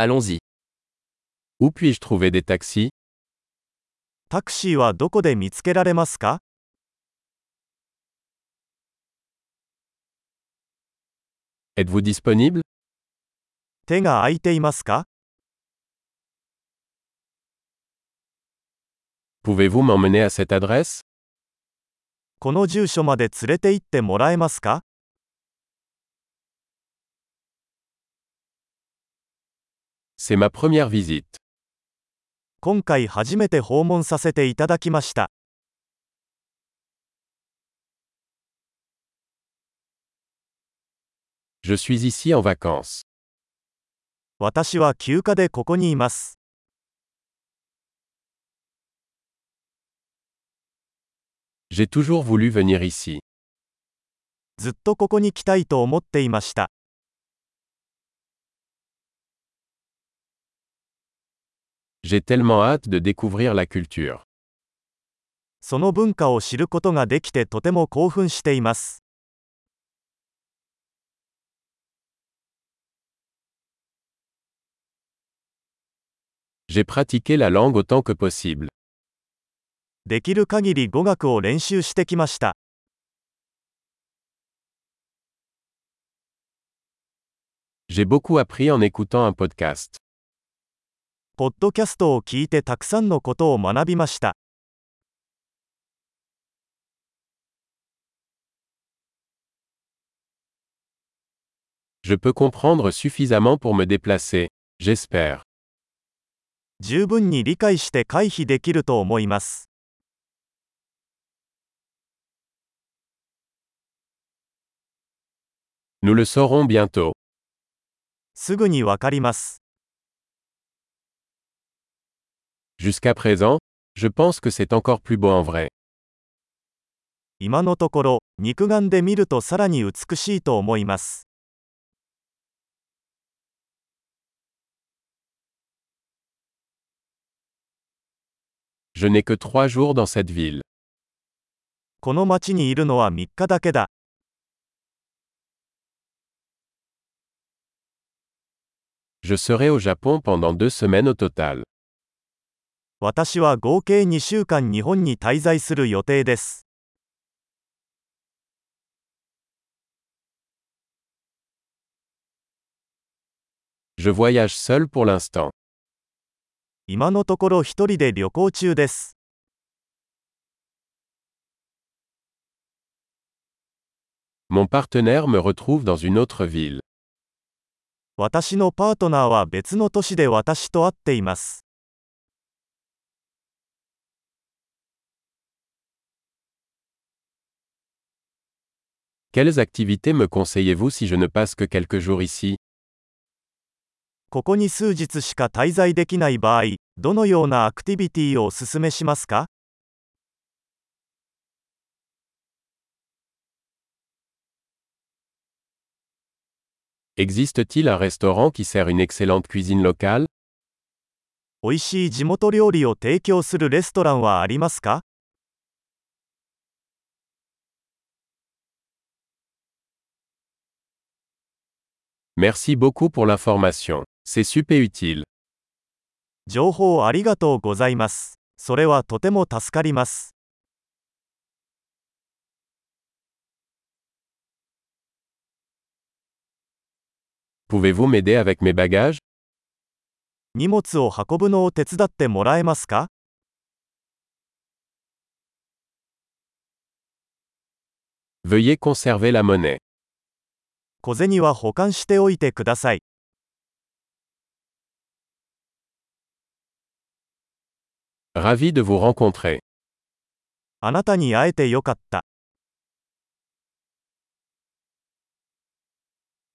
Allons-y. Où puis-je trouver des taxis タクシーはどこで見つけられますか Êtes-vous disponible 手が空いていますか Pouvez-vous m'emmener à cette adresse この住所まで連れて行ってもらえますか C'est ma première visite. 今回初めて訪問させていただきました。Je suis ici en vacances. 私は休暇でここにいます。J'ai toujours voulu venir ici. ずっとここに来たいと思っていました。J'ai tellement hâte de découvrir la culture. その文化を知ることができてとても興奮しています。 J'ai pratiqué la langue autant que possible. できる限り語学を練習してきました。 J'ai beaucoup appris en écoutant un podcast. ポッドキャストを聞いてたくさんのことを学びました。Je peux comprendre suffisamment pour me déplacer, j'espère. 十分に理解して回避できると思います。Nous le saurons bientôt. すぐにわかります。Jusqu'à présent, je pense que c'est encore plus beau en vrai. 今のところ、肉眼で見るとさらに美しいと思います。 Je n'ai que trois jours dans cette ville. この町にいるのは3日だけだ。 Je serai au Japon pendant deux semaines au total. 私は合計2週間日本に滞在する予定です。Je voyage seul pour l'instant. 今のところ一人で旅行中です。Mon partenaire me retrouve dans une autre ville. 私のパートナーは別の都市で私と会っています。Quelles activités me conseillez-vous si je ne passe que quelques jours ici ここに数日しか滞在できない場合、どのようなアクティビティをお勧めしますか Existe-t-il un restaurant qui sert une excellente cuisine locale 美味しい地元料理を提供するレストランはありますか Merci beaucoup pour l'information. C'est super utile. 情報ありがとうございます。それはとても助かります。 Pouvez-vous m'aider avec mes bagages 荷物を運ぶのを手伝ってもらえますか Veuillez conserver la monnaie. 小銭は保管しておいてください。Ravi de vous rencontrer. あなたに会えてよかった。